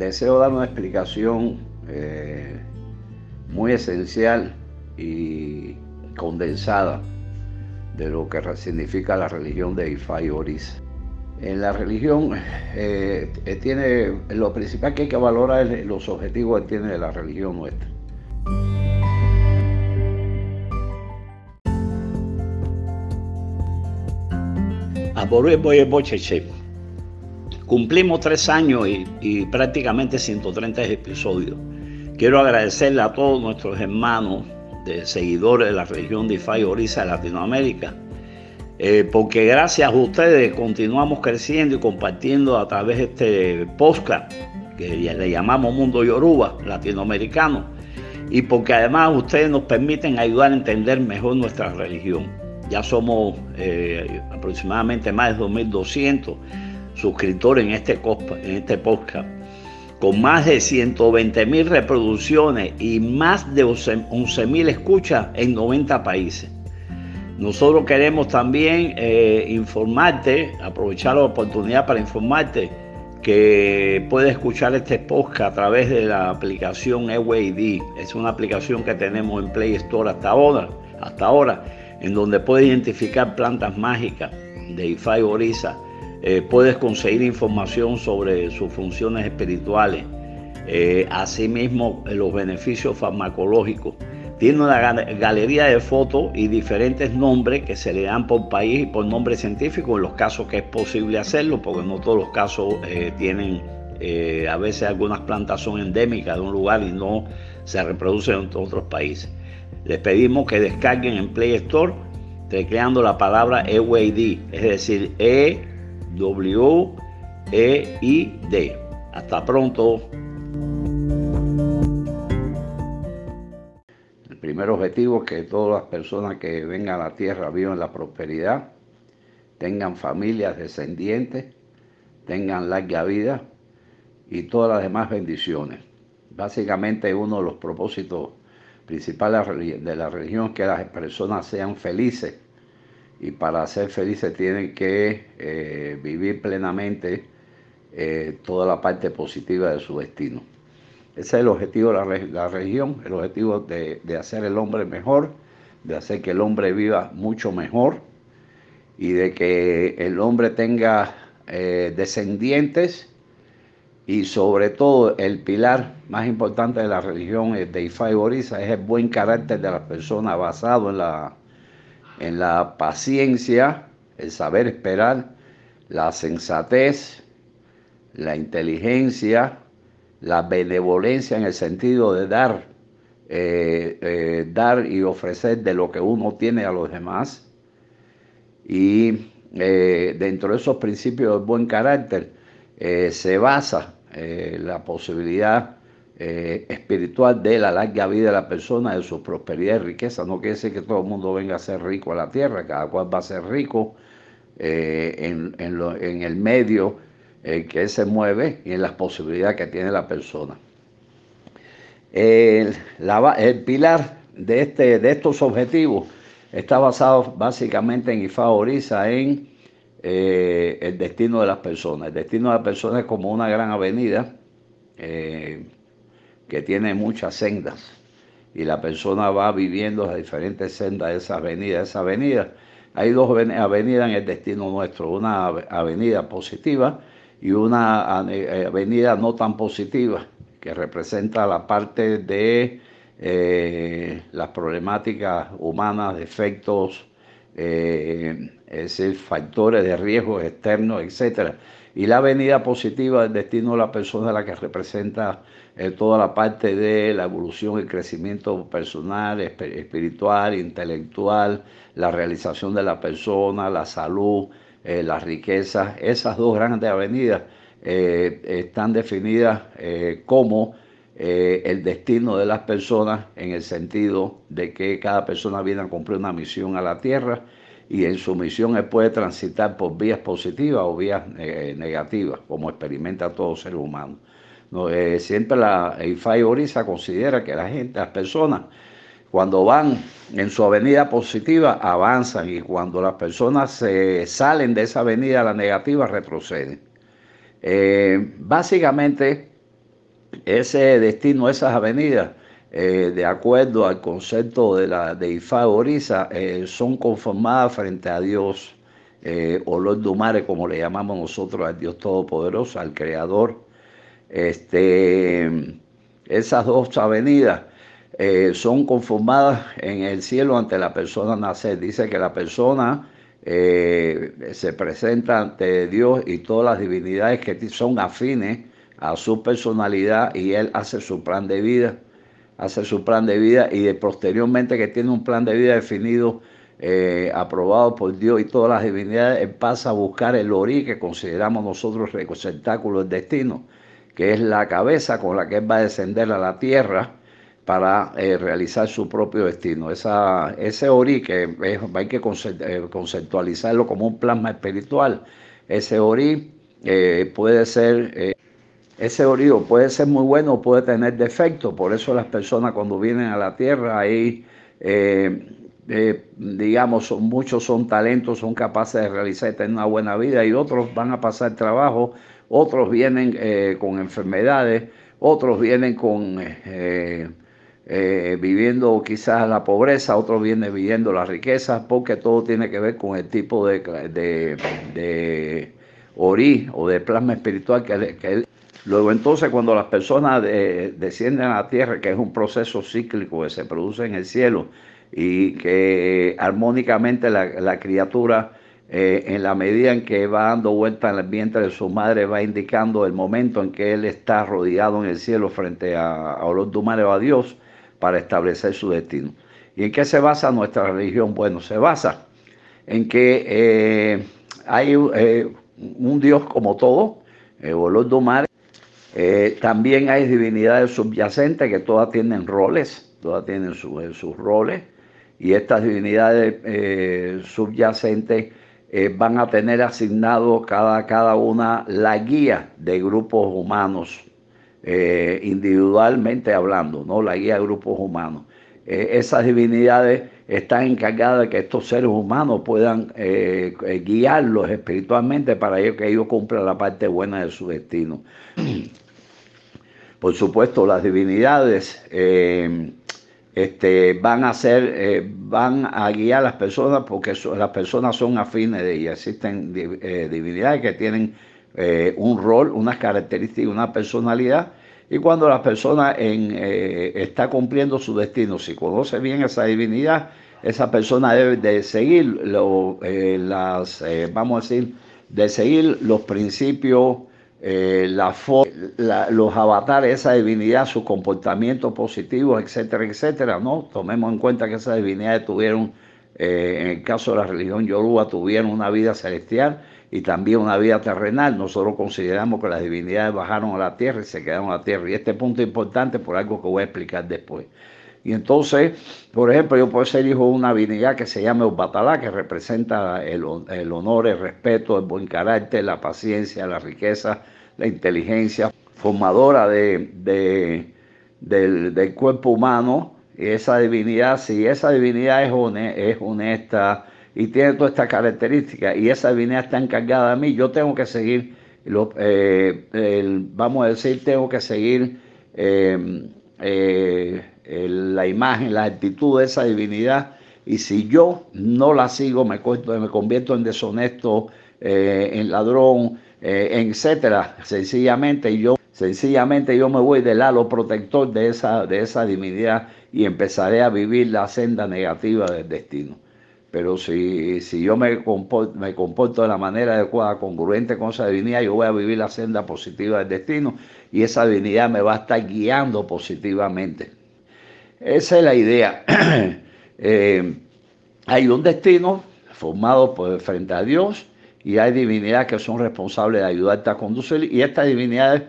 deseo dar una explicación eh, muy esencial y condensada de lo que significa la religión de Ifá y Oris. En la religión eh, eh, tiene lo principal que hay que valorar es los objetivos que tiene la religión nuestra. Cumplimos tres años y, prácticamente 130 episodios. Quiero agradecerle a todos nuestros hermanos de seguidores de la religión de Ifá y Orisa de Latinoamérica, eh, porque gracias a ustedes continuamos creciendo y compartiendo a través de este podcast que le llamamos Mundo Yoruba latinoamericano, y porque además ustedes nos permiten ayudar a entender mejor nuestra religión. Ya somos eh, aproximadamente más de 2.200 suscriptores en este, en este podcast con más de 120 mil reproducciones y más de 11 mil escuchas en 90 países. Nosotros queremos también eh, informarte, aprovechar la oportunidad para informarte que puedes escuchar este podcast a través de la aplicación EWAD. Es una aplicación que tenemos en Play Store hasta ahora, hasta ahora en donde puedes identificar plantas mágicas de IFAI Orisa eh, puedes conseguir información sobre sus funciones espirituales, eh, asimismo los beneficios farmacológicos. Tiene una galería de fotos y diferentes nombres que se le dan por país y por nombre científico en los casos que es posible hacerlo, porque no todos los casos eh, tienen, a veces algunas plantas son endémicas de un lugar y no se reproducen en otros países. Les pedimos que descarguen en Play Store creando la palabra EWAD, es decir, E W-E-I-D. Hasta pronto. El primer objetivo es que todas las personas que vengan a la tierra vivan la prosperidad, tengan familias descendientes, tengan larga vida y todas las demás bendiciones. Básicamente uno de los propósitos principales de la religión es que las personas sean felices y para ser felices tienen que eh, vivir plenamente eh, toda la parte positiva de su destino. Ese es el objetivo de la, religión, el objetivo de, hacer el hombre mejor, de hacer que el hombre viva mucho mejor y de que el hombre tenga eh, descendientes y sobre todo el pilar más importante de la religión de Ifá y Borisa es el buen carácter de las personas basado en la en la paciencia, el saber esperar, la sensatez, la inteligencia, la benevolencia en el sentido de dar, eh, eh, dar y ofrecer de lo que uno tiene a los demás. Y eh, dentro de esos principios del buen carácter se basa la posibilidad eh, espiritual de la larga vida de la persona, de su prosperidad y riqueza. No quiere decir que todo el mundo venga a ser rico a la tierra, cada cual va a ser rico eh, en, el medio en que se mueve y en las posibilidades que tiene la persona. El, pilar de, este, de estos objetivos está basado básicamente en Ifá Orisa, en eh, el destino de las personas. El destino de las personas es como una gran avenida que tiene muchas sendas y la persona va viviendo las diferentes sendas de esa avenida. Esa avenida, hay dos avenidas en el destino nuestro, una avenida positiva y una eh, avenida no tan positiva, que representa la parte de eh, las problemáticas humanas, defectos, eh, es decir, factores de riesgo externos, etc. Y la avenida positiva del destino de la persona, la que representa toda la parte de la evolución, el crecimiento personal, espiritual, intelectual, la realización de la persona, la salud, eh, las riquezas. Esas dos grandes avenidas eh, están definidas eh, como el destino de las personas en el sentido de que cada persona viene a cumplir una misión a la tierra y en su misión puede transitar por vías positivas o vías negativas, como experimenta todo ser humano. Eh, siempre la IFAI Orisa considera que la gente, las personas, cuando van en su avenida positiva, avanzan y cuando las personas se salen de esa avenida, la negativa, retroceden. Eh, básicamente, ese destino, esas avenidas, eh, de acuerdo al concepto de la de Ifá Orisa, eh, son conformadas frente a Dios, eh, Olor Dumare, como le llamamos nosotros al Dios Todopoderoso, al Creador. Este, esas dos avenidas son conformadas en el cielo ante la persona nacer. Dice que la persona se presenta ante Dios y todas las divinidades que son afines a su personalidad y él hace su plan de vida hace su plan de vida y de posteriormente que tiene un plan de vida definido, eh, aprobado por Dios y todas las divinidades, él pasa a buscar el ori que consideramos nosotros el receptáculo del destino, que es la cabeza con la que él va a descender a la tierra para eh, realizar su propio destino. Esa, ese ori, que hay que eh, conceptualizarlo como un plasma espiritual, ese ori puede ser ese orío puede ser muy bueno o puede tener defectos, por eso las personas cuando vienen a la tierra ahí, eh, eh, digamos, muchos son talentos, son capaces de realizar tener una buena vida y otros van a pasar trabajo, otros vienen eh, con enfermedades, otros vienen con... viviendo quizás la pobreza, otros vienen viviendo la riqueza, porque todo tiene que ver con el tipo de, de, de orí o de plasma espiritual que, que, Luego entonces cuando las personas descienden a la tierra, que es un proceso cíclico que se produce en el cielo y que armónicamente la, criatura eh, en la medida en que va dando vuelta en el vientre de su madre va indicando el momento en que él está rodeado en el cielo frente a, a Olodumare o a Dios para establecer su destino. ¿Y en qué se basa nuestra religión? Bueno, se basa en que eh, hay eh, un Dios como todo, eh, Olodumare, eh, también hay divinidades subyacentes que todas tienen roles, todas tienen eh, sus roles, y estas divinidades eh, subyacentes van a tener asignado cada, cada una la guía de grupos humanos, individualmente hablando, ¿no? la guía de grupos humanos. esas divinidades están encargadas de que estos seres humanos puedan guiarlos espiritualmente para que ellos cumplan la parte buena de su destino. Por supuesto, las divinidades eh, este, van a ser, eh, van a guiar a las personas porque las personas son afines de ellas. Existen eh, divinidades que tienen un rol, unas características, una personalidad. Y cuando la persona está cumpliendo su destino, si conoce bien esa divinidad, esa persona debe de seguir las, vamos a decir, de seguir los principios eh, la, los avatares, esa divinidad, su comportamiento positivo, etcétera, etcétera, ¿no? Tomemos en cuenta que esas divinidades tuvieron, eh, en el caso de la religión yoruba, tuvieron una vida celestial y también una vida terrenal. Nosotros consideramos que las divinidades bajaron a la tierra y se quedaron a la tierra. Y este punto es importante por algo que voy a explicar después. Y entonces, por ejemplo, yo puedo ser hijo de una divinidad que se llama Ubatalá, que representa el, honor, el respeto, el buen carácter, la paciencia, la riqueza, la inteligencia, formadora de, del, cuerpo humano. Y esa divinidad, si esa divinidad es, es honesta y tiene todas estas características, y esa divinidad está encargada de mí, yo tengo que seguir, eh, vamos a decir, tengo que seguir. Eh, eh, la imagen, la actitud de esa divinidad. Y si yo no la sigo, me, me convierto en deshonesto, eh, en ladrón, etcétera. Sencillamente yo, sencillamente yo me voy del halo protector de esa, de esa divinidad y empezaré a vivir la senda negativa del destino. Pero si, si yo me comporto, me comporto de la manera adecuada, congruente con esa divinidad, yo voy a vivir la senda positiva del destino y esa divinidad me va a estar guiando positivamente. Esa es la idea. Eh, hay un destino formado por, frente a Dios y hay divinidades que son responsables de ayudarte a conducir y estas divinidades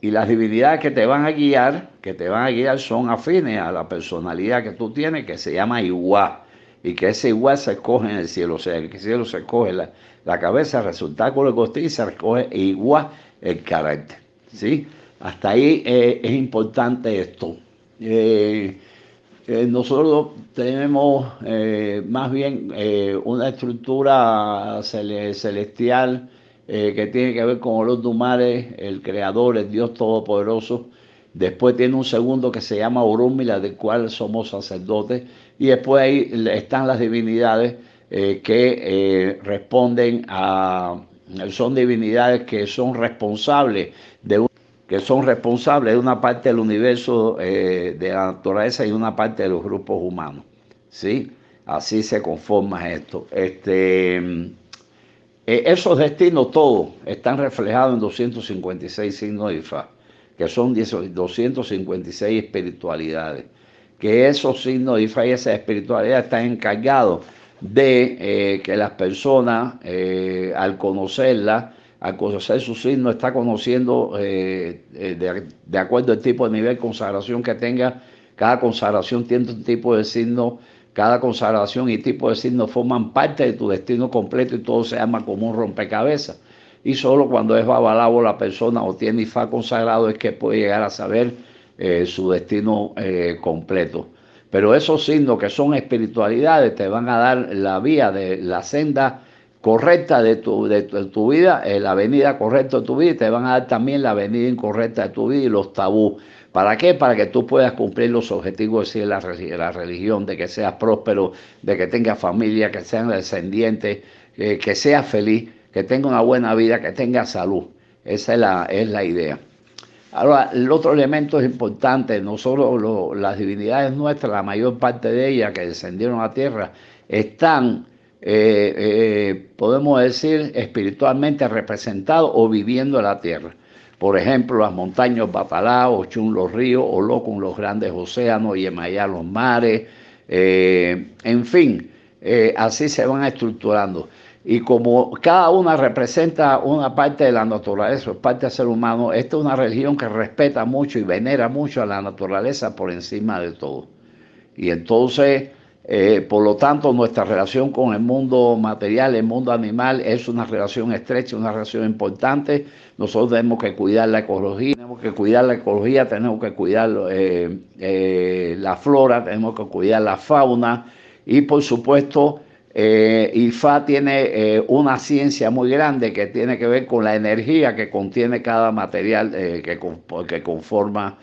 y las divinidades que te van a guiar, que te van a guiar son afines a la personalidad que tú tienes que se llama igual y que ese igual se escoge en el cielo, o sea, el cielo se escoge la, la cabeza, el resultado con y se escoge igual el carácter, ¿sí? Hasta ahí eh, es importante esto. Eh, eh, nosotros tenemos más bien una estructura celestial que tiene que ver con los Dumares, el Creador, el Dios Todopoderoso, Después tiene un segundo que se llama Orúmila, del cual somos sacerdotes. Y después ahí están las divinidades eh, que eh, responden a, son divinidades que son responsables de que son responsables de una parte del universo de la naturaleza y una parte de los grupos humanos. ¿sí? Así se conforma esto. Este, eh, esos destinos todos están reflejados en 256 signos de Ifá, que son 256 espiritualidades. Que esos signos y esa espiritualidad están encargados de eh, que las personas, eh, al conocerla, al conocer su signo, está conociendo de, de, acuerdo al tipo de nivel de consagración que tenga. Cada consagración tiene un tipo de signo cada consagración y tipo de signo forman parte de tu destino completo y todo se llama como un rompecabezas. Y solo cuando es babalabo la persona o tiene Ifá consagrado es que puede llegar a saber eh, su destino eh, completo. Pero esos signos que son espiritualidades te van a dar la vía de la senda correcta de tu, de tu, vida, eh, la avenida correcta de tu vida y te van a dar también la avenida incorrecta de tu vida y los tabús. ¿Para qué? Para que tú puedas cumplir los objetivos de la, la religión, de que seas próspero, de que tengas familia, que seas descendiente, eh, que seas feliz, que tengas una buena vida, que tengas salud. Esa es la, es la idea. Ahora, el otro elemento es importante, no solo las divinidades nuestras, la mayor parte de ellas que descendieron a tierra, están, eh, eh, podemos decir, espiritualmente representados o viviendo en la tierra. Por ejemplo, las montañas Batalá, Ochun los ríos, Olocun los grandes océanos, Yemayá los mares, eh, en fin, así se van estructurando. Y como cada una representa una parte de la naturaleza, parte del ser humano, esta es una religión que respeta mucho y venera mucho a la naturaleza por encima de todo. Y entonces eh, por lo tanto, nuestra relación con el mundo material, el mundo animal, es una relación estrecha, una relación importante. Nosotros tenemos que cuidar la ecología, tenemos que cuidar la ecología, tenemos que cuidar eh, eh, la flora, tenemos que cuidar la fauna y, por supuesto, IFA tiene una ciencia muy grande que tiene que ver con la energía que contiene cada material que, que, conforma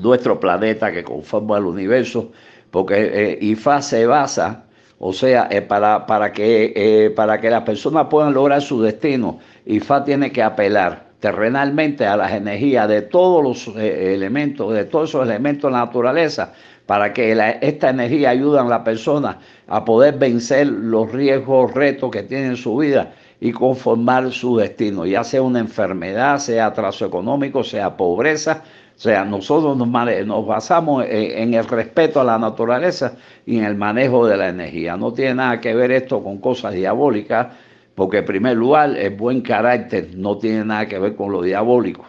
nuestro planeta, que conforma el universo porque eh, IFA se basa, o sea, eh, para, para, que, eh, para que las personas puedan lograr su destino, IFA tiene que apelar terrenalmente a las energías de todos los elementos, de todos esos elementos de la naturaleza, para que esta energía ayude a la persona a poder vencer los riesgos, retos que tiene en su vida y conformar su destino, ya sea una enfermedad, sea atraso económico, sea pobreza, o sea, nosotros nos, basamos en el respeto a la naturaleza y en el manejo de la energía. No tiene nada que ver esto con cosas diabólicas, porque en primer lugar el buen carácter no tiene nada que ver con lo diabólico.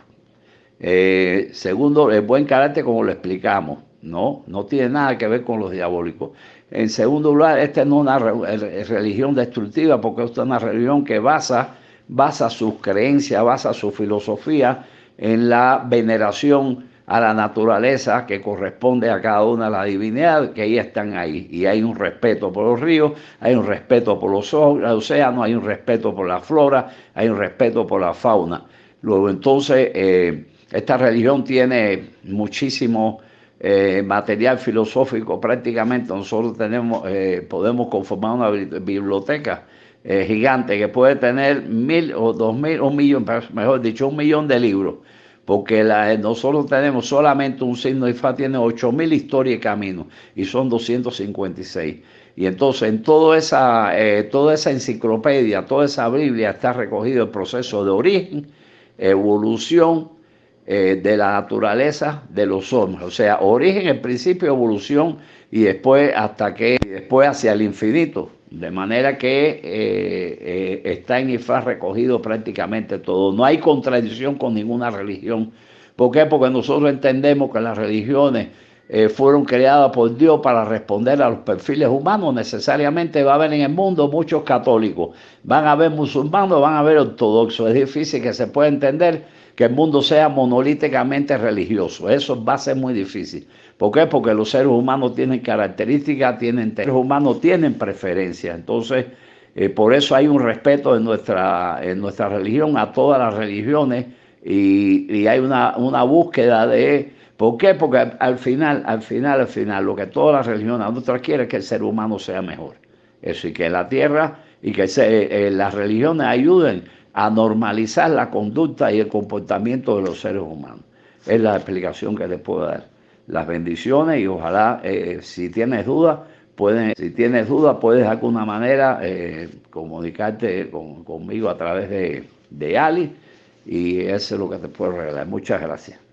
Eh, segundo, el buen carácter como lo explicamos, no, no tiene nada que ver con lo diabólico. En segundo lugar, esta no es una religión destructiva, porque esta es una religión que basa, basa sus creencias, basa su filosofía en la veneración a la naturaleza que corresponde a cada una de las divinidades que ahí están ahí. Y hay un respeto por los ríos, hay un respeto por los océanos, hay un respeto por la flora, hay un respeto por la fauna. Luego entonces, eh, esta religión tiene muchísimo eh, material filosófico prácticamente. Nosotros tenemos, eh, podemos conformar una biblioteca gigante que puede tener mil o dos mil, un millón, mejor dicho, un millón de libros porque nosotros tenemos solamente un signo Ifá, tiene 8.000 historias y caminos, y son 256. Y entonces en toda esa, eh, toda esa enciclopedia, toda esa Biblia está recogido el proceso de origen, evolución eh, de la naturaleza de los hombres. O sea, origen, el principio, evolución, y después hasta que, después hacia el infinito. De manera que eh, eh, está en Ifá recogido prácticamente todo. No hay contradicción con ninguna religión. ¿Por qué? Porque nosotros entendemos que las religiones eh, fueron creadas por Dios para responder a los perfiles humanos. Necesariamente va a haber en el mundo muchos católicos, van a haber musulmanes, van a haber ortodoxos. Es difícil que se pueda entender que el mundo sea monolíticamente religioso. Eso va a ser muy difícil. ¿Por qué? Porque los seres humanos tienen características, tienen seres humanos tienen preferencias. Entonces, eh, por eso hay un respeto en nuestra, en nuestra religión a todas las religiones y, hay una, una, búsqueda de... ¿Por qué? Porque al final, al final, al final, lo que todas las religiones nosotros quieren es que el ser humano sea mejor. Eso, y que la tierra y que eh, las religiones ayuden a normalizar la conducta y el comportamiento de los seres humanos. Es la explicación que les puedo dar. Las bendiciones y ojalá, eh, si tienes dudas, pueden, si tienes dudas, puedes de alguna manera eh, comunicarte conmigo a través de, de Ali y eso es lo que te puedo regalar. Muchas gracias.